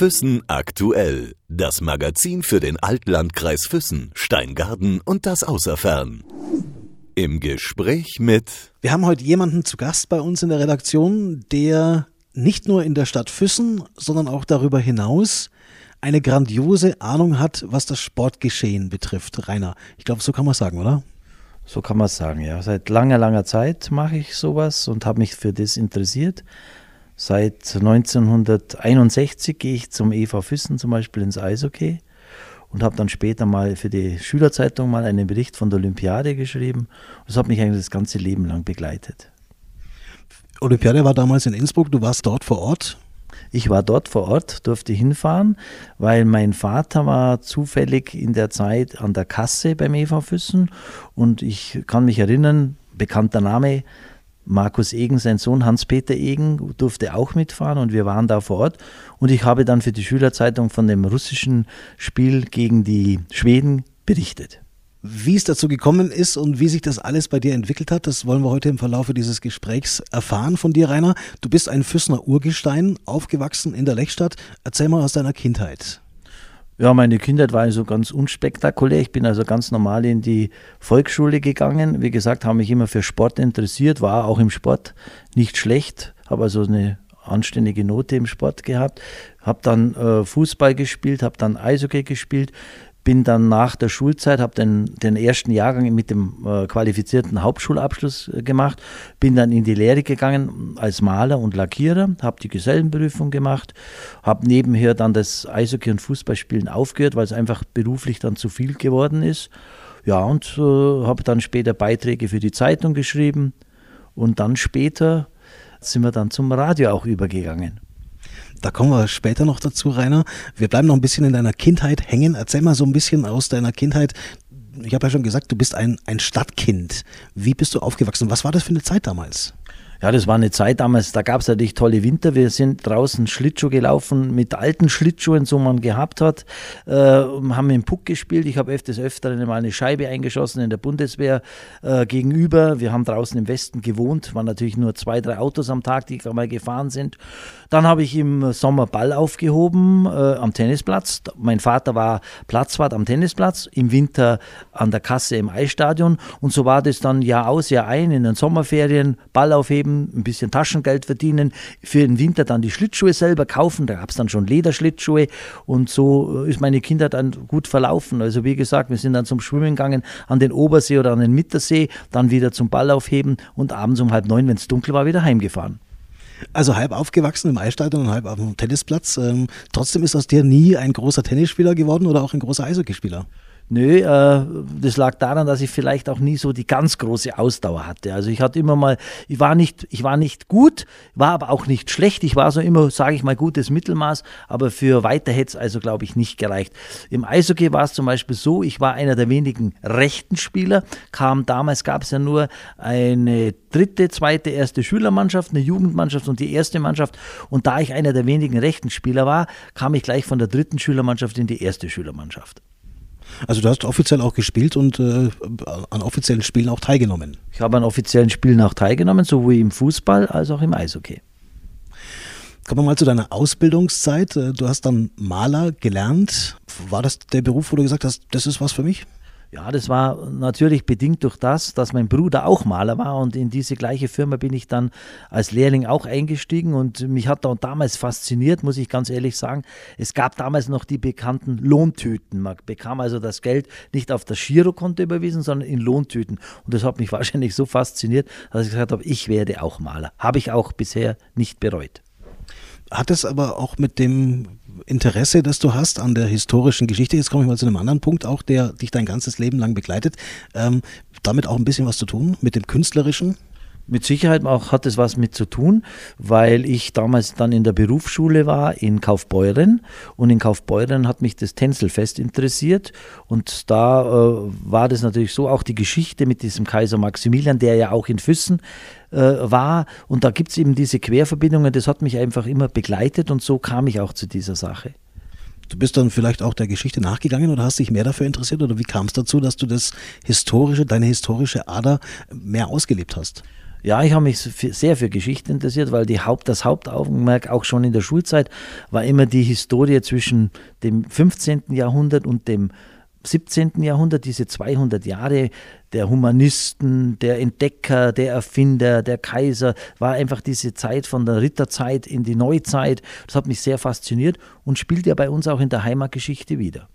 Füssen aktuell. Das Magazin für den Altlandkreis Füssen, Steingarten und das Außerfern. Im Gespräch mit. Wir haben heute jemanden zu Gast bei uns in der Redaktion, der nicht nur in der Stadt Füssen, sondern auch darüber hinaus eine grandiose Ahnung hat, was das Sportgeschehen betrifft. Rainer, ich glaube, so kann man sagen, oder? So kann man sagen, ja. Seit langer, langer Zeit mache ich sowas und habe mich für das interessiert. Seit 1961 gehe ich zum EV Füssen zum Beispiel ins Eishockey und habe dann später mal für die Schülerzeitung mal einen Bericht von der Olympiade geschrieben. Das hat mich eigentlich das ganze Leben lang begleitet. Olympiade war damals in Innsbruck, du warst dort vor Ort. Ich war dort vor Ort, durfte hinfahren, weil mein Vater war zufällig in der Zeit an der Kasse beim EV Füssen und ich kann mich erinnern, bekannter Name, Markus Egen, sein Sohn Hans-Peter Egen, durfte auch mitfahren und wir waren da vor Ort. Und ich habe dann für die Schülerzeitung von dem russischen Spiel gegen die Schweden berichtet. Wie es dazu gekommen ist und wie sich das alles bei dir entwickelt hat, das wollen wir heute im Verlauf dieses Gesprächs erfahren von dir, Rainer. Du bist ein Füssner Urgestein, aufgewachsen in der Lechstadt. Erzähl mal aus deiner Kindheit. Ja, meine Kindheit war also ganz unspektakulär. Ich bin also ganz normal in die Volksschule gegangen. Wie gesagt, habe mich immer für Sport interessiert, war auch im Sport nicht schlecht, habe also eine anständige Note im Sport gehabt, habe dann äh, Fußball gespielt, habe dann Eishockey gespielt, bin dann nach der Schulzeit, habe den, den ersten Jahrgang mit dem äh, qualifizierten Hauptschulabschluss äh, gemacht, bin dann in die Lehre gegangen als Maler und Lackierer, habe die Gesellenprüfung gemacht, habe nebenher dann das Eishockey- und Fußballspielen aufgehört, weil es einfach beruflich dann zu viel geworden ist. Ja, und äh, habe dann später Beiträge für die Zeitung geschrieben und dann später sind wir dann zum Radio auch übergegangen. Da kommen wir später noch dazu, Rainer. Wir bleiben noch ein bisschen in deiner Kindheit hängen. Erzähl mal so ein bisschen aus deiner Kindheit. Ich habe ja schon gesagt, du bist ein, ein Stadtkind. Wie bist du aufgewachsen? Was war das für eine Zeit damals? Ja, das war eine Zeit damals, da gab es natürlich tolle Winter. Wir sind draußen Schlittschuh gelaufen mit alten Schlittschuhen, so man gehabt hat. Äh, haben im Puck gespielt. Ich habe öfters öfter mal eine Scheibe eingeschossen in der Bundeswehr äh, gegenüber. Wir haben draußen im Westen gewohnt, waren natürlich nur zwei, drei Autos am Tag, die mal gefahren sind. Dann habe ich im Sommer Ball aufgehoben äh, am Tennisplatz. Mein Vater war Platzwart am Tennisplatz, im Winter an der Kasse im Eisstadion. Und so war das dann Jahr aus, Jahr ein in den Sommerferien, Ball aufheben ein bisschen Taschengeld verdienen, für den Winter dann die Schlittschuhe selber kaufen. Da gab es dann schon Lederschlittschuhe und so ist meine Kindheit dann gut verlaufen. Also wie gesagt, wir sind dann zum Schwimmen gegangen an den Obersee oder an den Mittersee, dann wieder zum Ball aufheben und abends um halb neun, wenn es dunkel war, wieder heimgefahren. Also halb aufgewachsen im Eisstadion und halb auf dem Tennisplatz. Ähm, trotzdem ist aus dir nie ein großer Tennisspieler geworden oder auch ein großer Eishockeyspieler? Nö, äh, das lag daran, dass ich vielleicht auch nie so die ganz große Ausdauer hatte. Also ich hatte immer mal, ich war nicht, ich war nicht gut, war aber auch nicht schlecht. Ich war so immer, sage ich mal, gutes Mittelmaß, aber für weiter hätte es also, glaube ich, nicht gereicht. Im Eishockey war es zum Beispiel so, ich war einer der wenigen rechten Spieler, kam damals gab es ja nur eine dritte, zweite, erste Schülermannschaft, eine Jugendmannschaft und die erste Mannschaft. Und da ich einer der wenigen rechten Spieler war, kam ich gleich von der dritten Schülermannschaft in die erste Schülermannschaft. Also du hast offiziell auch gespielt und äh, an offiziellen Spielen auch teilgenommen. Ich habe an offiziellen Spielen auch teilgenommen, sowohl im Fußball als auch im Eishockey. Kommen wir mal zu deiner Ausbildungszeit. Äh, du hast dann Maler gelernt. War das der Beruf, wo du gesagt hast, das ist was für mich? Ja, das war natürlich bedingt durch das, dass mein Bruder auch Maler war und in diese gleiche Firma bin ich dann als Lehrling auch eingestiegen und mich hat da damals fasziniert, muss ich ganz ehrlich sagen. Es gab damals noch die bekannten Lohntüten. Man bekam also das Geld nicht auf das Girokonto überwiesen, sondern in Lohntüten. Und das hat mich wahrscheinlich so fasziniert, dass ich gesagt habe, ich werde auch Maler. Habe ich auch bisher nicht bereut. Hat es aber auch mit dem Interesse, das du hast an der historischen Geschichte, jetzt komme ich mal zu einem anderen Punkt auch, der dich dein ganzes Leben lang begleitet, ähm, damit auch ein bisschen was zu tun mit dem Künstlerischen? Mit Sicherheit auch hat es was mit zu tun, weil ich damals dann in der Berufsschule war in Kaufbeuren und in Kaufbeuren hat mich das Tänzelfest interessiert und da äh, war das natürlich so, auch die Geschichte mit diesem Kaiser Maximilian, der ja auch in Füssen äh, war und da gibt es eben diese Querverbindungen, das hat mich einfach immer begleitet und so kam ich auch zu dieser Sache. Du bist dann vielleicht auch der Geschichte nachgegangen oder hast dich mehr dafür interessiert oder wie kam es dazu, dass du das historische, deine historische Ader mehr ausgelebt hast? Ja, ich habe mich sehr für Geschichte interessiert, weil die Haupt, das Hauptaugenmerk auch schon in der Schulzeit war immer die Historie zwischen dem 15. Jahrhundert und dem 17. Jahrhundert, diese 200 Jahre der Humanisten, der Entdecker, der Erfinder, der Kaiser, war einfach diese Zeit von der Ritterzeit in die Neuzeit. Das hat mich sehr fasziniert und spielt ja bei uns auch in der Heimatgeschichte wieder.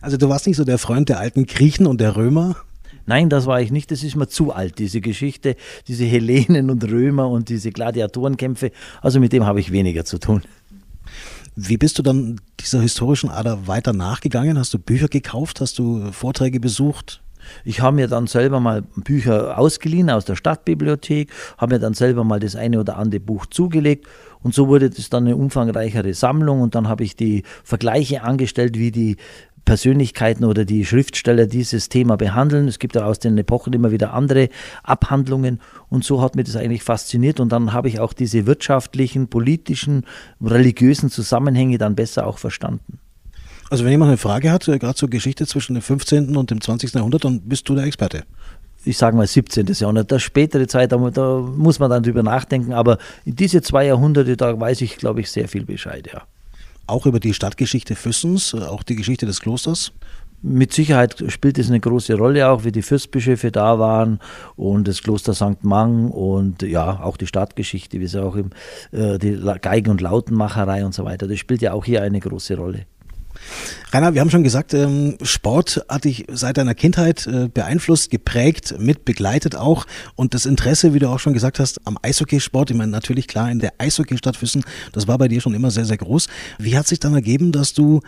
Also du warst nicht so der Freund der alten Griechen und der Römer? Nein, das war ich nicht. Das ist mir zu alt, diese Geschichte, diese Hellenen und Römer und diese Gladiatorenkämpfe. Also mit dem habe ich weniger zu tun. Wie bist du dann dieser historischen Ader weiter nachgegangen? Hast du Bücher gekauft? Hast du Vorträge besucht? Ich habe mir dann selber mal Bücher ausgeliehen aus der Stadtbibliothek, habe mir dann selber mal das eine oder andere Buch zugelegt und so wurde das dann eine umfangreichere Sammlung und dann habe ich die Vergleiche angestellt, wie die Persönlichkeiten oder die Schriftsteller dieses Thema behandeln. Es gibt ja aus den Epochen immer wieder andere Abhandlungen und so hat mich das eigentlich fasziniert und dann habe ich auch diese wirtschaftlichen, politischen, religiösen Zusammenhänge dann besser auch verstanden. Also wenn jemand eine Frage hat, äh, gerade zur Geschichte zwischen dem 15. und dem 20. Jahrhundert, dann bist du der Experte ich sage mal 17. Jahrhundert. Das spätere Zeit, da, da, muss man dann drüber nachdenken. Aber in diese zwei Jahrhunderte, da weiß ich, glaube ich, sehr viel Bescheid, ja auch über die Stadtgeschichte Füssens, äh, auch die Geschichte des Klosters? Mit Sicherheit spielt es eine große Rolle, auch wie die Fürstbischöfe da waren und das Kloster St. Mang und ja, auch die Stadtgeschichte, wie es auch im, äh, die Geigen- und Lautenmacherei und so weiter. Das spielt ja auch hier eine große Rolle. Rainer, wir haben schon gesagt, ähm, Sport hat dich seit deiner Kindheit äh, beeinflusst, geprägt, mit begleitet auch. Und das Interesse, wie du auch schon gesagt hast, am Eishockeysport, ich meine natürlich klar in der Eishockeystadt Füssen, das war bei dir schon immer sehr, sehr groß. Wie hat sich dann ergeben, dass du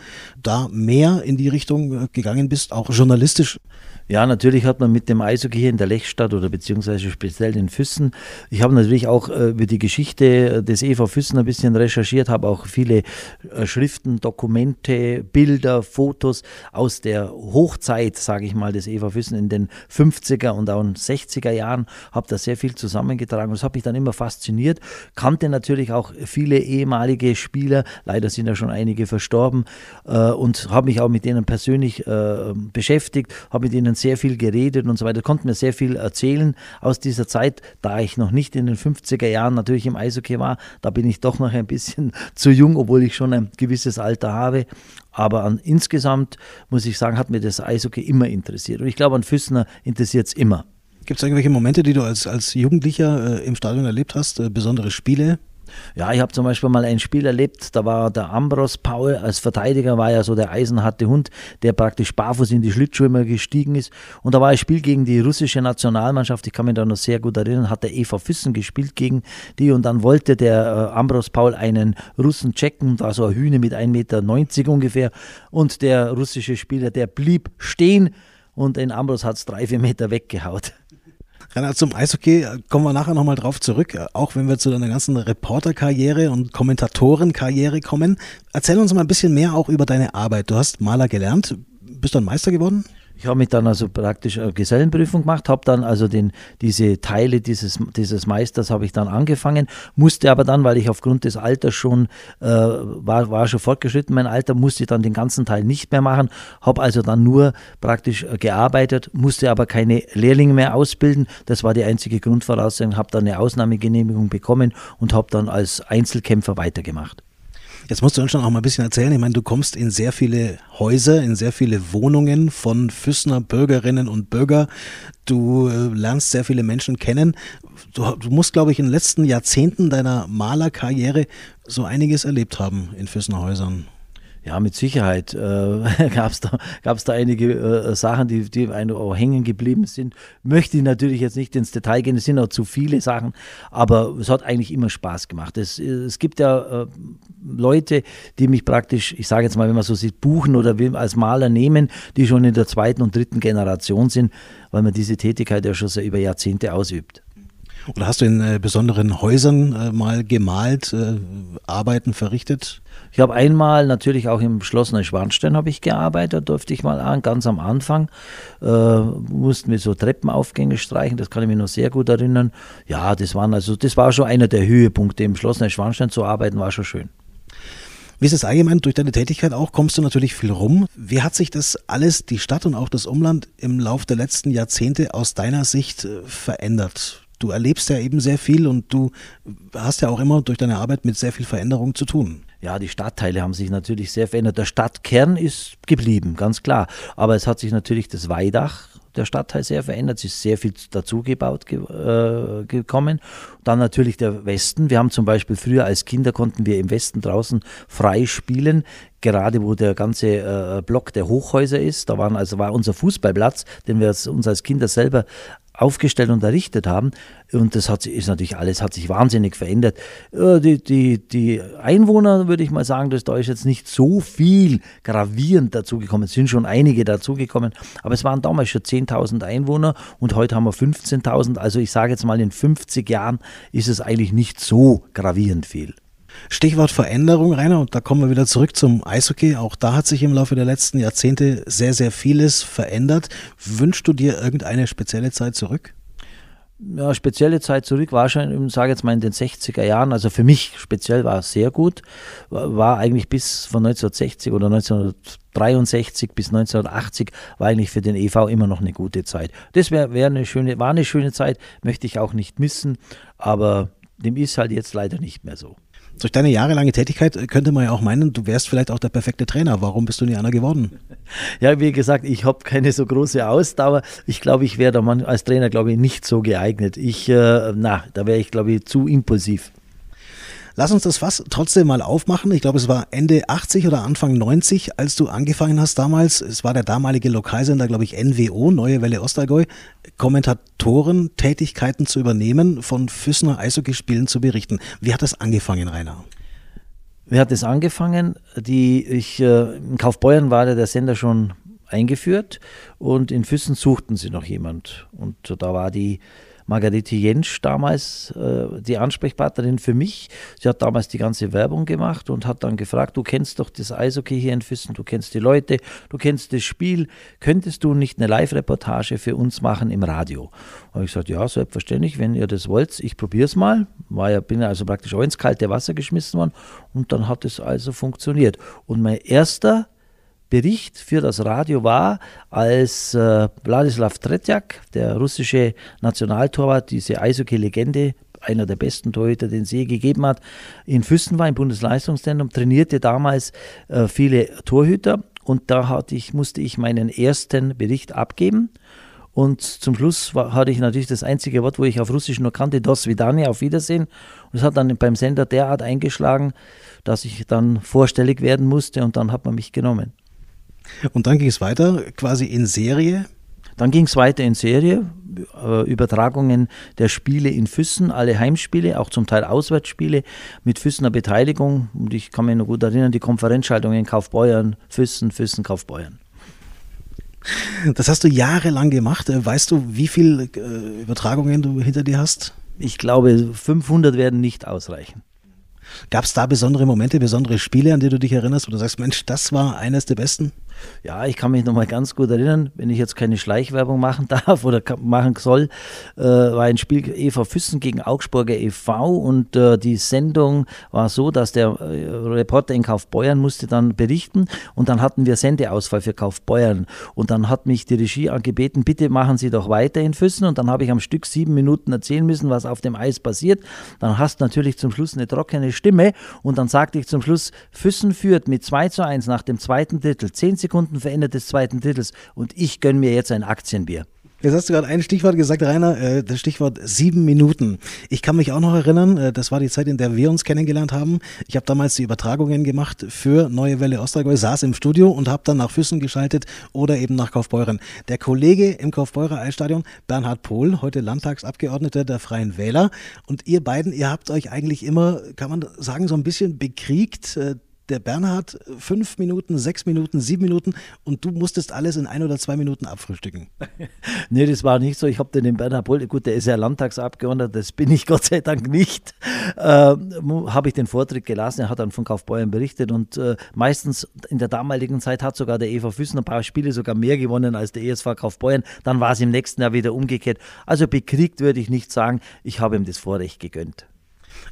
da mehr in die Richtung äh, gegangen bist, auch journalistisch? Ja, natürlich hat man mit dem Eishockey hier in der Lechstadt oder beziehungsweise speziell in Füssen, ich habe natürlich auch äh, über die Geschichte des EV Füssen ein bisschen recherchiert, habe auch viele äh, Schriften, Dokumente, Bilder, Fotos aus der Hochzeit, sage ich mal, des EV Füssen in den 50er und auch 60er Jahren, habe da sehr viel zusammengetragen. Das hat mich dann immer fasziniert, kannte natürlich auch viele ehemalige Spieler, leider sind ja schon einige verstorben äh, und habe mich auch mit denen persönlich beschäftigt, habe mit ihnen ihnen sehr viel geredet und so weiter, konnten mir sehr viel erzählen aus dieser Zeit, da ich noch nicht in den 50er Jahren natürlich im Eishockey war. Da bin ich doch noch ein bisschen zu jung, obwohl ich schon ein gewisses Alter habe. Aber an, insgesamt muss ich sagen, hat mir das Eishockey immer interessiert. Und ich glaube, an Füssner interessiert es immer. Gibt es irgendwelche Momente, die du als, als Jugendlicher äh, im Stadion erlebt hast, äh, besondere Spiele? Ja, ich habe zum Beispiel mal ein Spiel erlebt, da war der Ambros Paul als Verteidiger, war ja so der eisenharte Hund, der praktisch barfuß in die Schlittschuhe immer gestiegen ist. Und da war ein Spiel gegen die russische Nationalmannschaft, ich kann mich da noch sehr gut erinnern, hat der EV Füssen gespielt gegen die und dann wollte der äh, Ambros Paul einen Russen checken, da so ein Hühner mit 1,90 Meter ungefähr und der russische Spieler, der blieb stehen und den Ambros hat es drei, vier Meter weggehaut. Reinhard, zum Eishockey äh, kommen wir nachher nochmal drauf zurück, äh, auch wenn wir zu deiner ganzen Reporterkarriere und Kommentatorenkarriere kommen. Erzähl uns mal ein bisschen mehr auch über deine Arbeit. Du hast Maler gelernt, bist du ein Meister geworden? Ich habe mich dann also praktisch eine Gesellenprüfung gemacht, habe dann also den, diese Teile dieses, dieses Meisters habe ich dann angefangen, musste aber dann, weil ich aufgrund des Alters schon, äh, war, war schon fortgeschritten, mein Alter, musste ich dann den ganzen Teil nicht mehr machen, habe also dann nur praktisch äh, gearbeitet, musste aber keine Lehrlinge mehr ausbilden, das war die einzige Grundvoraussetzung, habe dann eine Ausnahmegenehmigung bekommen und habe dann als Einzelkämpfer weitergemacht. Jetzt musst du uns schon auch mal ein bisschen erzählen. Ich meine, du kommst in sehr viele Häuser, in sehr viele Wohnungen von Füssner Bürgerinnen und Bürger. Du äh, lernst sehr viele Menschen kennen. Du, du musst, glaube ich, in den letzten Jahrzehnten deiner Malerkarriere so einiges erlebt haben in Füssner Häusern. Ja, mit Sicherheit äh, gab es da, gab's da einige äh, Sachen, die, die einem auch hängen geblieben sind. Möchte ich natürlich jetzt nicht ins Detail gehen, es sind auch zu viele Sachen, aber es hat eigentlich immer Spaß gemacht. Es, es gibt ja äh, Leute, die mich praktisch, ich sage jetzt mal, wenn man so sieht, buchen oder als Maler nehmen, die schon in der zweiten und dritten Generation sind, weil man diese Tätigkeit ja schon über Jahrzehnte ausübt. Oder hast du in äh, besonderen Häusern äh, mal gemalt, äh, Arbeiten verrichtet? Ich habe einmal natürlich auch im Schloss Neuschwanstein habe ich gearbeitet, durfte ich mal an, ganz am Anfang. Äh, mussten wir so Treppenaufgänge streichen, das kann ich mich noch sehr gut erinnern. Ja, das waren also, das war schon einer der Höhepunkte. Im Schloss Neuschwanstein zu arbeiten, war schon schön. Wie ist es allgemein durch deine Tätigkeit auch? Kommst du natürlich viel rum. Wie hat sich das alles, die Stadt und auch das Umland im Laufe der letzten Jahrzehnte aus deiner Sicht äh, verändert? Du erlebst ja eben sehr viel und du hast ja auch immer durch deine Arbeit mit sehr viel Veränderung zu tun. Ja, die Stadtteile haben sich natürlich sehr verändert. Der Stadtkern ist geblieben, ganz klar. Aber es hat sich natürlich das Weidach der Stadtteil sehr verändert. Es ist sehr viel dazugebaut ge äh, gekommen. Dann natürlich der Westen. Wir haben zum Beispiel früher als Kinder konnten wir im Westen draußen frei spielen gerade wo der ganze äh, Block der Hochhäuser ist. Da waren also war unser Fußballplatz, den wir uns als Kinder selber aufgestellt und errichtet haben. Und das hat, ist natürlich alles, hat sich wahnsinnig verändert. Die, die, die Einwohner, würde ich mal sagen, dass da ist jetzt nicht so viel gravierend dazugekommen. Es sind schon einige dazugekommen, aber es waren damals schon 10.000 Einwohner und heute haben wir 15.000. Also ich sage jetzt mal, in 50 Jahren ist es eigentlich nicht so gravierend viel. Stichwort Veränderung, Rainer, und da kommen wir wieder zurück zum Eishockey. Auch da hat sich im Laufe der letzten Jahrzehnte sehr, sehr vieles verändert. Wünschst du dir irgendeine spezielle Zeit zurück? Ja, spezielle Zeit zurück war schon, sage jetzt mal in den 60er Jahren, also für mich speziell war es sehr gut, war eigentlich bis von 1960 oder 1963 bis 1980 war eigentlich für den EV immer noch eine gute Zeit. Das wär, wär eine schöne, war eine schöne Zeit, möchte ich auch nicht missen, aber dem ist halt jetzt leider nicht mehr so. Durch deine jahrelange Tätigkeit könnte man ja auch meinen, du wärst vielleicht auch der perfekte Trainer. Warum bist du nie einer geworden? Ja, wie gesagt, ich habe keine so große Ausdauer. Ich glaube, ich wäre als Trainer, glaube ich, nicht so geeignet. Ich, äh, na, da wäre ich, glaube ich, zu impulsiv. Lass uns das Fass trotzdem mal aufmachen. Ich glaube, es war Ende 80 oder Anfang 90, als du angefangen hast damals. Es war der damalige Lokalsender, glaube ich, NWO, Neue Welle Ostallgäu, Kommentatoren Tätigkeiten zu übernehmen, von Füssner Eishockeyspielen zu berichten. Wie hat das angefangen, Rainer? Wie hat es angefangen? Die, ich, äh, in Kaufbeuern war der Sender schon eingeführt und in Füssen suchten sie noch jemand. Und da war die Margarete Jentsch damals äh, die Ansprechpartnerin für mich. Sie hat damals die ganze Werbung gemacht und hat dann gefragt, du kennst doch das Eishockey hier in Füssen, du kennst die Leute, du kennst das Spiel, könntest du nicht eine Live-Reportage für uns machen im Radio? Habe ich gesagt, ja, selbstverständlich, wenn ihr das wollt, ich probiere es mal. War ja, bin also praktisch auch ins kalte Wasser geschmissen worden und dann hat es also funktioniert. Und mein erster Bericht für das Radio war, als äh, Wladislav Tretjak, der russische Nationaltorwart, diese Eishockey-Legende, einer der besten Torhüter, den es je gegeben hat, in Füssen war, im Bundesleistungszentrum, trainierte damals äh, viele Torhüter und da hatte ich, musste ich meinen ersten Bericht abgeben. Und zum Schluss war, hatte ich natürlich das einzige Wort, wo ich auf Russisch nur kannte, Dos Vidania, auf Wiedersehen. Und es hat dann beim Sender derart eingeschlagen, dass ich dann vorstellig werden musste und dann hat man mich genommen. Und dann ging es weiter, quasi in Serie. Dann ging es weiter in Serie, äh, Übertragungen der Spiele in Füssen, alle Heimspiele, auch zum Teil Auswärtsspiele mit Füssener Beteiligung. Und ich kann mich noch gut erinnern, die Konferenzschaltungen in Kaufbeuern, Füssen, Füssen, Kaufbeuern. Das hast du jahrelang gemacht. Äh, weißt du, wie viele äh, Übertragungen du hinter dir hast? Ich glaube, 500 werden nicht ausreichen. Gab es da besondere Momente, besondere Spiele, an die du dich erinnerst, wo du sagst, Mensch, das war eines der besten? Ja, ich kann mich noch mal ganz gut erinnern, wenn ich jetzt keine Schleichwerbung machen darf oder machen soll, äh, war ein Spiel EV Füssen gegen Augsburger e.V. und äh, die Sendung war so, dass der äh, Reporter in Kaufbeuern musste dann berichten und dann hatten wir Sendeausfall für Kaufbeuern und dann hat mich die Regie angebeten, bitte machen Sie doch weiter in Füssen und dann habe ich am Stück sieben Minuten erzählen müssen, was auf dem Eis passiert. Dann hast du natürlich zum Schluss eine trockene Stimme und dann sagte ich zum Schluss, Füssen führt mit 2 zu 1 nach dem zweiten Drittel, 10 Sekunden Ende des zweiten Titels und ich gönne mir jetzt ein Aktienbier. Jetzt hast du gerade ein Stichwort gesagt, Rainer, äh, das Stichwort sieben Minuten. Ich kann mich auch noch erinnern, äh, das war die Zeit, in der wir uns kennengelernt haben. Ich habe damals die Übertragungen gemacht für Neue Welle Ostergäu, saß im Studio und habe dann nach Füssen geschaltet oder eben nach Kaufbeuren. Der Kollege im Kaufbeurer Eisstadion, Bernhard Pohl, heute Landtagsabgeordneter der Freien Wähler. Und ihr beiden, ihr habt euch eigentlich immer, kann man sagen, so ein bisschen bekriegt. Der Bernhard fünf Minuten, sechs Minuten, sieben Minuten und du musstest alles in ein oder zwei Minuten abfrühstücken. nee, das war nicht so. Ich habe den Bernhard Boll, gut, der ist ja Landtagsabgeordneter, das bin ich Gott sei Dank nicht. Äh, habe ich den Vortritt gelassen, er hat dann von Kaufbeuern berichtet und äh, meistens in der damaligen Zeit hat sogar der EV Füssen ein paar Spiele sogar mehr gewonnen als der ESV Kaufbeuern. Dann war es im nächsten Jahr wieder umgekehrt. Also bekriegt würde ich nicht sagen, ich habe ihm das Vorrecht gegönnt.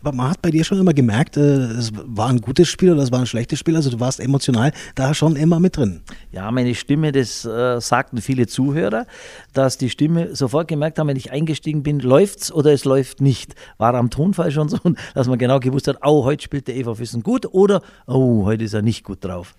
Man hat bei dir schon immer gemerkt, äh, es war ein gutes Spiel oder es war ein schlechtes Spiel. Also du warst emotional da schon immer mit drin. Ja, meine Stimme, das äh, sagten viele Zuhörer, dass die Stimme sofort gemerkt haben, wenn ich eingestiegen bin, läuft's oder es läuft nicht. War am Tonfall schon so, dass man genau gewusst hat, oh, heute spielt der Eva Füssen gut oder oh, heute ist er nicht gut drauf.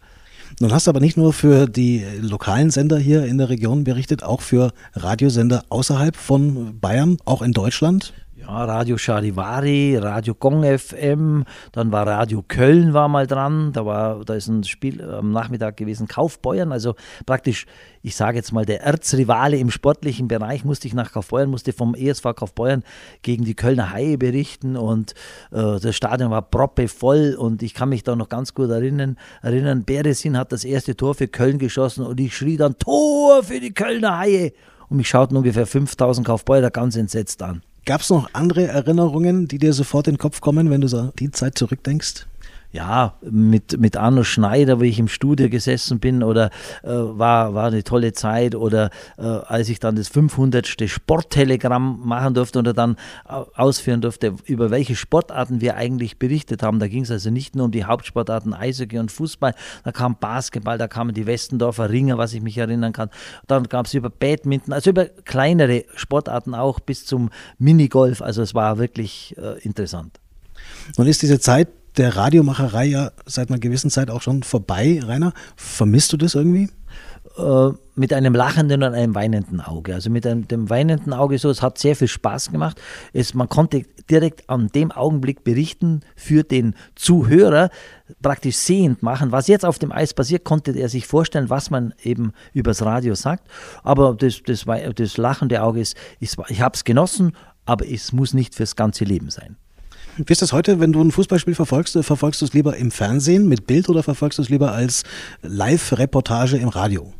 Nun hast du aber nicht nur für die lokalen Sender hier in der Region berichtet, auch für Radiosender außerhalb von Bayern, auch in Deutschland. Radio Charivari, Radio Gong FM, dann war Radio Köln war mal dran, da war, da ist ein Spiel am Nachmittag gewesen, Kaufbeuern, also praktisch, ich sage jetzt mal, der Erzrivale im sportlichen Bereich musste ich nach Kaufbeuern, musste vom ESV Kaufbeuern gegen die Kölner Haie berichten und äh, das Stadion war proppe voll und ich kann mich da noch ganz gut erinnern, erinnern, Beresin hat das erste Tor für Köln geschossen und ich schrie dann Tor für die Kölner Haie und mich schauten ungefähr 5000 Kaufbeurer ganz entsetzt an. Gab es noch andere Erinnerungen, die dir sofort in den Kopf kommen, wenn du so die Zeit zurückdenkst? Ja, mit, mit Arno Schneider, wie ich im Studio gesessen bin, oder äh, war, war eine tolle Zeit, oder äh, als ich dann das 500. Sporttelegramm machen durfte oder dann ausführen durfte, über welche Sportarten wir eigentlich berichtet haben. Da ging es also nicht nur um die Hauptsportarten Eishockey und Fußball, da kam Basketball, da kamen die Westendorfer Ringer, was ich mich erinnern kann. Dann gab es über Badminton, also über kleinere Sportarten auch bis zum Minigolf. Also es war wirklich äh, interessant. Nun ist diese Zeit der Radiomacherei ja seit einer gewissen Zeit auch schon vorbei, Rainer. Vermisst du das irgendwie? Äh, mit einem lachenden und einem weinenden Auge. Also mit einem, dem weinenden Auge so, es hat sehr viel Spaß gemacht. Es, man konnte direkt an dem Augenblick berichten für den Zuhörer, praktisch sehend machen. Was jetzt auf dem Eis passiert, konnte er sich vorstellen, was man eben übers Radio sagt. Aber das, das, das lachende Auge ist, ist ich habe es genossen, aber es muss nicht fürs ganze Leben sein. Wie ist das heute, wenn du ein Fußballspiel verfolgst? Verfolgst du es lieber im Fernsehen mit Bild oder verfolgst du es lieber als Live-Reportage im Radio?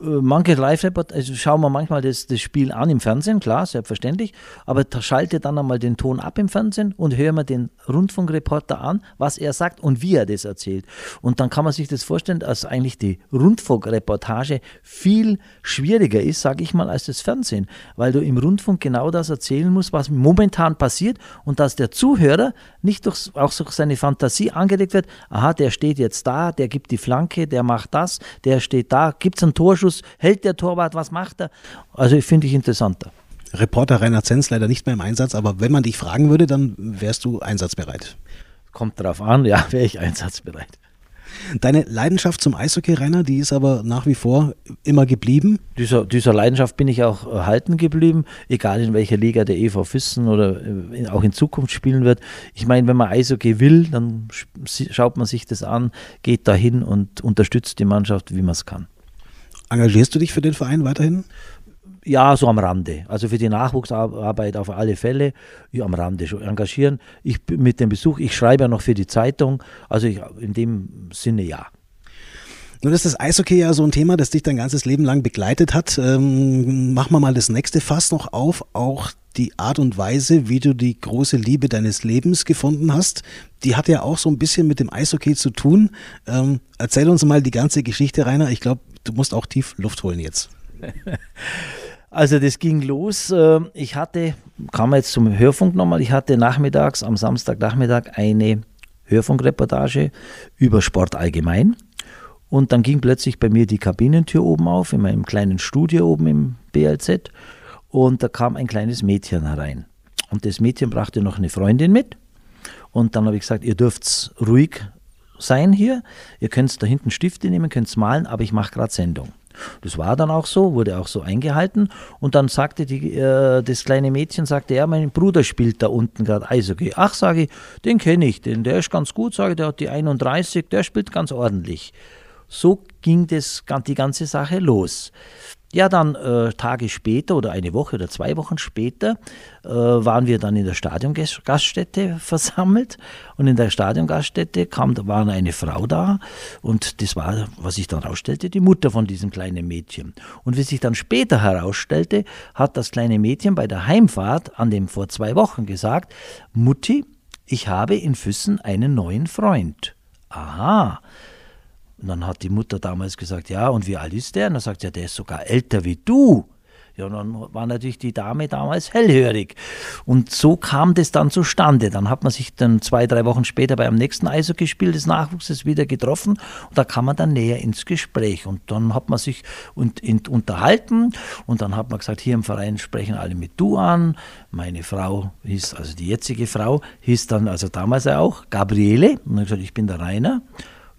Äh, manche Live-Report, also schauen wir manchmal das, das Spiel an im Fernsehen, klar, selbstverständlich, aber schalte dann einmal den Ton ab im Fernsehen und höre mir den Rundfunkreporter an, was er sagt und wie er das erzählt. Und dann kann man sich das vorstellen, dass eigentlich die Rundfunkreportage viel schwieriger ist, sage ich mal, als das Fernsehen, weil du im Rundfunk genau das erzählen musst, was momentan passiert und dass der Zuhörer nicht durch, auch durch seine Fantasie angelegt wird, aha, der steht jetzt da, der gibt die Flanke, der macht das, der steht da, gibt es einen Torschuss, Torschuss, hält der Torwart, was macht er? Also ich finde ich interessanter. Reporter Rainer Zenz leider nicht mehr im Einsatz, aber wenn man dich fragen würde, dann wärst du einsatzbereit. Kommt darauf an, ja, wäre ich einsatzbereit. Deine Leidenschaft zum Eishockey, Rainer, die ist aber nach wie vor immer geblieben? Dieser, dieser Leidenschaft bin ich auch erhalten geblieben, egal in welcher Liga der EV Füssen oder äh, auch in Zukunft spielen wird. Ich meine, wenn man Eishockey will, dann schaut man sich das an, geht dahin und unterstützt die Mannschaft, wie man es kann. Engagierst du dich für den Verein weiterhin? Ja, so am Rande. Also für die Nachwuchsarbeit auf alle Fälle, ja, am Rande schon engagieren. Ich mit dem Besuch, ich schreibe ja noch für die Zeitung, also ich, in dem Sinne ja. Nun ist das Eishockey ja so ein Thema, das dich dein ganzes Leben lang begleitet hat. Ähm, machen wir mal das nächste Fass noch auf. Auch die Art und Weise, wie du die große Liebe deines Lebens gefunden hast, die hat ja auch so ein bisschen mit dem Eishockey zu tun. Ähm, erzähl uns mal die ganze Geschichte, Rainer. Ich glaube, du musst auch tief Luft holen jetzt. Also das ging los. Äh, ich hatte, kam jetzt zum Hörfunk nochmal, ich hatte nachmittags, am Samstagnachmittag eine Hörfunkreportage über Sport allgemein. Und dann ging plötzlich bei mir die Kabinentür oben auf, in meinem kleinen Studio oben im BLZ. Und da kam ein kleines Mädchen herein. Und das Mädchen brachte noch eine Freundin mit. Und dann habe ich gesagt, ihr dürft ruhig sein hier. Ihr könnt da hinten Stifte nehmen, könnt malen, aber ich mache gerade Sendung. Das war dann auch so, wurde auch so eingehalten. Und dann sagte die, äh, das kleine Mädchen, sagte, ja, mein Bruder spielt da unten gerade Eishockey. Ach, sage ich, den kenne ich, den, der ist ganz gut, sage ich, der hat die 31, der spielt ganz ordentlich. So ging das, die ganze Sache los. Ja, dann äh, Tage später oder eine Woche oder zwei Wochen später äh, waren wir dann in der Stadiongaststätte versammelt und in der Stadiongaststätte kam, da war eine Frau da und das war, was sich dann herausstellte, die Mutter von diesem kleinen Mädchen. Und wie sich dann später herausstellte, hat das kleine Mädchen bei der Heimfahrt an dem vor zwei Wochen gesagt, Mutti, ich habe in Füssen einen neuen Freund. Aha, und dann hat die Mutter damals gesagt, ja, und wie alt ist der? Und dann sagt sie, ja, der ist sogar älter wie du. Ja, dann war natürlich die Dame damals hellhörig. Und so kam das dann zustande. Dann hat man sich dann zwei, drei Wochen später beim nächsten Eishockeyspiel des Nachwuchses wieder getroffen und da kam man dann näher ins Gespräch. Und dann hat man sich und, und, unterhalten und dann hat man gesagt, hier im Verein sprechen alle mit Du an. Meine Frau hieß, also die jetzige Frau, hieß dann, also damals auch, Gabriele. Und dann gesagt, ich bin der Rainer.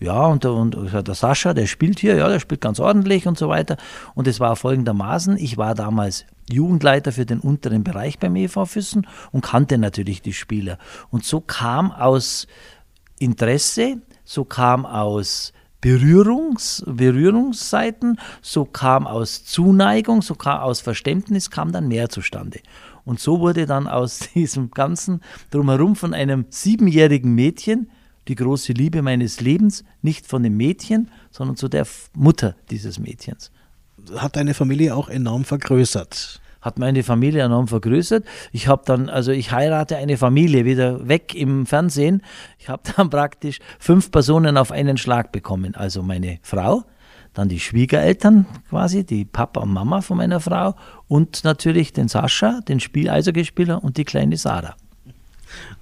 Ja, und, und der Sascha, der spielt hier, ja, der spielt ganz ordentlich und so weiter. Und es war folgendermaßen, ich war damals Jugendleiter für den unteren Bereich beim EV Füssen und kannte natürlich die Spieler. Und so kam aus Interesse, so kam aus Berührungs, Berührungsseiten, so kam aus Zuneigung, so kam aus Verständnis, kam dann mehr zustande. Und so wurde dann aus diesem ganzen Drumherum von einem siebenjährigen Mädchen die große Liebe meines Lebens, nicht von dem Mädchen, sondern zu der Mutter dieses Mädchens. Hat deine Familie auch enorm vergrößert? Hat meine Familie enorm vergrößert. Ich habe dann, also ich heirate eine Familie wieder weg im Fernsehen. Ich habe dann praktisch fünf Personen auf einen Schlag bekommen. Also meine Frau, dann die Schwiegereltern quasi, die Papa und Mama von meiner Frau und natürlich den Sascha, den Spiel Eishockeyspieler und die kleine Sarah.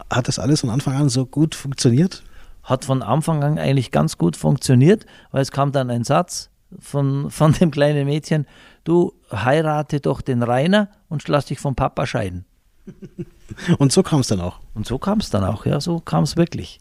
Hat das alles von Anfang an so gut funktioniert? Hat von Anfang an eigentlich ganz gut funktioniert, weil es kam dann ein Satz von, von dem kleinen Mädchen, du heirate doch den Rainer und lass dich vom Papa scheiden. Und so kam es dann auch. Und so kam es dann auch, ja, so kam es wirklich.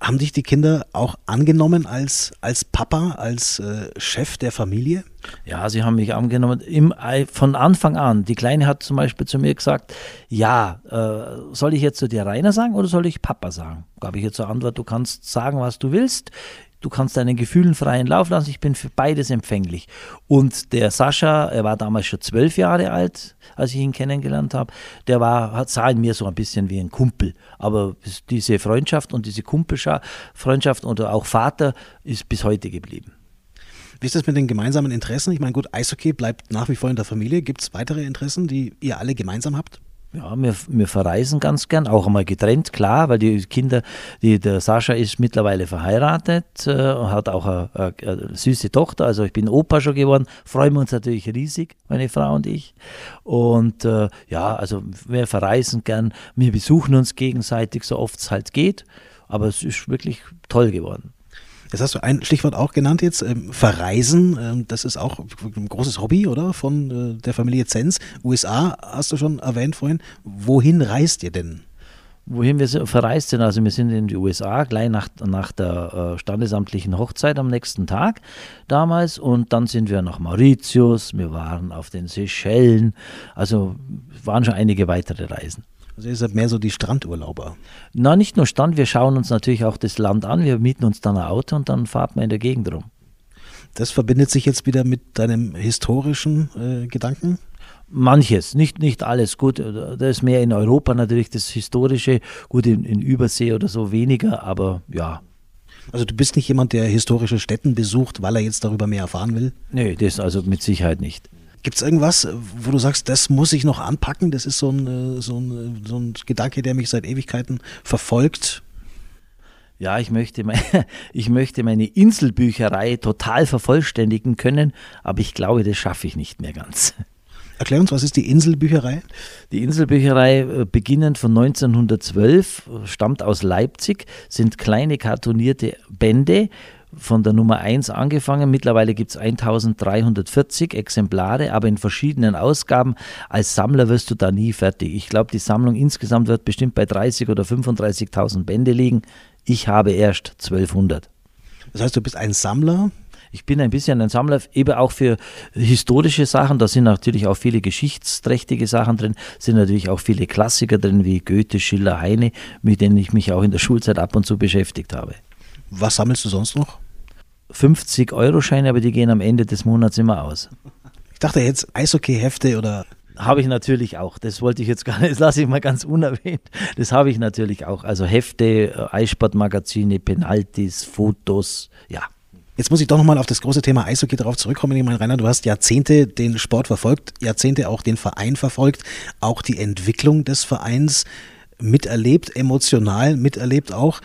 Haben dich die Kinder auch angenommen als, als Papa, als äh, Chef der Familie? Ja, sie haben mich angenommen im, von Anfang an. Die Kleine hat zum Beispiel zu mir gesagt, ja, äh, soll ich jetzt zu dir Rainer sagen oder soll ich Papa sagen? Gab ich ihr zur Antwort, du kannst sagen, was du willst. Du kannst deinen Gefühlen freien Lauf lassen. Ich bin für beides empfänglich. Und der Sascha, er war damals schon zwölf Jahre alt, als ich ihn kennengelernt habe. Der war, sah in mir so ein bisschen wie ein Kumpel. Aber diese Freundschaft und diese Kumpelfreundschaft oder auch Vater ist bis heute geblieben. Wie ist das mit den gemeinsamen Interessen? Ich meine, gut, Eishockey bleibt nach wie vor in der Familie. Gibt es weitere Interessen, die ihr alle gemeinsam habt? Ja, wir, wir verreisen ganz gern, auch einmal getrennt, klar, weil die Kinder, die, der Sascha ist mittlerweile verheiratet, äh, hat auch eine, eine, eine, süße Tochter, also ich bin Opa schon geworden, freuen wir uns natürlich riesig, meine Frau und ich. Und äh, ja, also wir verreisen gern, wir besuchen uns gegenseitig, so oft es halt geht, aber es ist wirklich toll geworden. Jetzt hast du ein Stichwort auch genannt jetzt, ähm, Verreisen. Ähm, das ist auch ein großes Hobby, oder? Von äh, der Familie Zenz. USA hast du schon erwähnt vorhin. Wohin reist ihr denn? Wohin wir verreist sind, also wir sind in die USA gleich nach, nach der äh, standesamtlichen Hochzeit am nächsten Tag damals und dann sind wir nach Mauritius, wir waren auf den Seychellen, also waren schon einige weitere Reisen. Also ihr seid mehr so die Strandurlauber. Na, nicht nur Strand, wir schauen uns natürlich auch das Land an, wir mieten uns dann ein Auto und dann fahren wir in der Gegend rum. Das verbindet sich jetzt wieder mit deinem historischen äh, Gedanken? Manches, nicht, nicht alles. Gut, das ist mehr in Europa natürlich das Historische, gut in, in Übersee oder so weniger, aber ja, also du bist nicht jemand, der historische Städten besucht, weil er jetzt darüber mehr erfahren will? Nee, das also mit Sicherheit nicht. Gibt es irgendwas, wo du sagst, das muss ich noch anpacken? Das ist so ein, äh, so, ein, so ein Gedanke, der mich seit Ewigkeiten verfolgt. Ja, ich möchte, meine, ich möchte meine Inselbücherei total vervollständigen können, aber ich glaube, das schaffe ich nicht mehr ganz. Erklär uns, was ist die Inselbücherei? Die Inselbücherei, äh, beginnend von 1912, stammt aus Leipzig, sind kleine kartonierte Bände von der Nummer 1 angefangen. Mittlerweile gibt es 1340 Exemplare, aber in verschiedenen Ausgaben. Als Sammler wirst du da nie fertig. Ich glaube, die Sammlung insgesamt wird bestimmt bei 30 oder 35.000 Bände liegen. Ich habe erst 1200. Das heißt, du bist ein Sammler? Ich bin ein bisschen ein Sammler, eben auch für historische Sachen. Da sind natürlich auch viele geschichtsträchtige Sachen drin, sind natürlich auch viele Klassiker drin, wie Goethe, Schiller, Heine, mit denen ich mich auch in der Schulzeit ab und zu beschäftigt habe. Was sammelst du sonst noch? 50-Euro-Scheine, aber die gehen am Ende des Monats immer aus. Ich dachte jetzt Eishockey-Hefte oder. Habe ich natürlich auch. Das wollte ich jetzt gar nicht, das lasse ich mal ganz unerwähnt. Das habe ich natürlich auch. Also Hefte, äh, Eissportmagazine, Penaltis, Fotos, ja. Jetzt muss ich doch nochmal auf das große Thema Eishockey darauf zurückkommen. Ich meine, Rainer, du hast Jahrzehnte den Sport verfolgt, Jahrzehnte auch den Verein verfolgt, auch die Entwicklung des Vereins miterlebt, emotional miterlebt auch.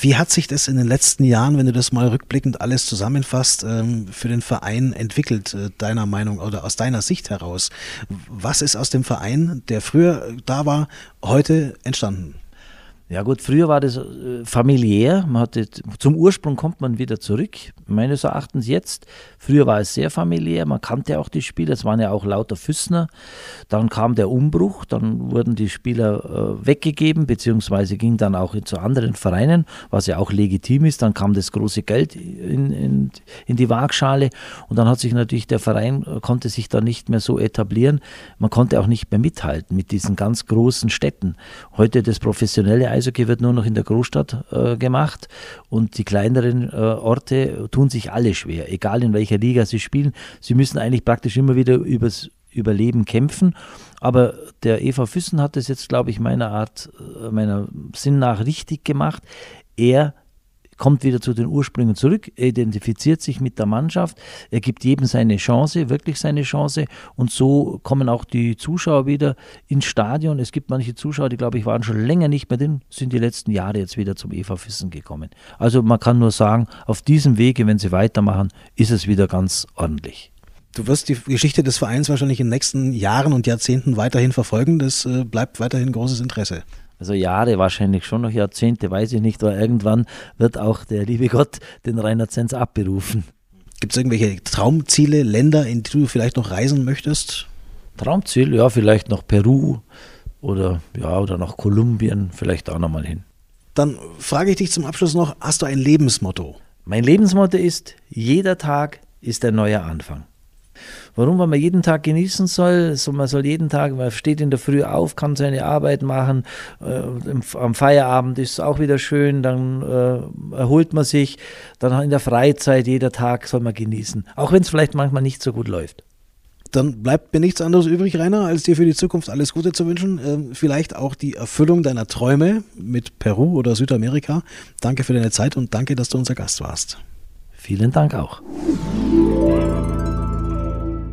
Wie hat sich das in den letzten Jahren, wenn du das mal rückblickend alles zusammenfasst, ähm, für den Verein entwickelt, äh, deiner Meinung oder aus deiner Sicht heraus? Was ist aus dem Verein, der früher da war, heute entstanden? Ja gut, früher war das äh, familiär. Man hatte, zum Ursprung kommt man wieder zurück, meines Erachtens jetzt. Früher war es sehr familiär, man kannte auch die Spieler, es waren ja auch lauter Füßner. Dann kam der Umbruch, dann wurden die Spieler äh, weggegeben, beziehungsweise ging dann auch zu anderen Vereinen, was ja auch legitim ist. Dann kam das große Geld in, in, in die Waagschale und dann hat sich natürlich der Verein, äh, konnte sich da nicht mehr so etablieren. Man konnte auch nicht mehr mithalten mit diesen ganz großen Städten. Heute das professionelle Eishockey wird nur noch in der Großstadt äh, gemacht und die kleineren äh, Orte tun sich alle schwer, egal in welcher Liga sie spielen. Sie müssen eigentlich praktisch immer wieder übers Überleben kämpfen. Aber der Eva Füssen hat das jetzt, glaube ich, meiner Art, äh, meiner Sinn nach richtig gemacht. Er kommt wieder zu den Ursprüngen zurück, er identifiziert sich mit der Mannschaft, er gibt jedem seine Chance, wirklich seine Chance und so kommen auch die Zuschauer wieder ins Stadion. Es gibt manche Zuschauer, die glaube ich waren schon länger nicht mehr drin, sind die letzten Jahre jetzt wieder zum Eva Füssen gekommen. Also man kann nur sagen, auf diesem Wege, wenn sie weitermachen, ist es wieder ganz ordentlich. Du wirst die Geschichte des Vereins wahrscheinlich in den nächsten Jahren und Jahrzehnten weiterhin verfolgen. Das äh, bleibt weiterhin großes Interesse. Also Jahre, wahrscheinlich schon noch Jahrzehnte, weiß ich nicht, aber irgendwann wird auch der liebe Gott den Rainer Zenz abberufen. Gibt es irgendwelche Traumziele, Länder, in die du vielleicht noch reisen möchtest? Traumziel, ja, vielleicht nach Peru oder ja, oder nach Kolumbien, vielleicht auch nochmal hin. Dann frage ich dich zum Abschluss noch, hast du ein Lebensmotto? Mein Lebensmotto ist, jeder Tag ist ein neuer Anfang. Warum? Weil man jeden Tag genießen soll. So, man soll jeden Tag, man steht in der Früh auf, kann seine Arbeit machen. Äh, am Feierabend ist es auch wieder schön, dann äh, erholt man sich. Dann in der Freizeit, jeder Tag soll man genießen. Auch wenn es vielleicht manchmal nicht so gut läuft. Dann bleibt mir nichts anderes übrig, Rainer, als dir für die Zukunft alles Gute zu wünschen. Ähm, vielleicht auch die Erfüllung deiner Träume mit Peru oder Südamerika. Danke für deine Zeit und danke, dass du unser Gast warst. Vielen Dank auch.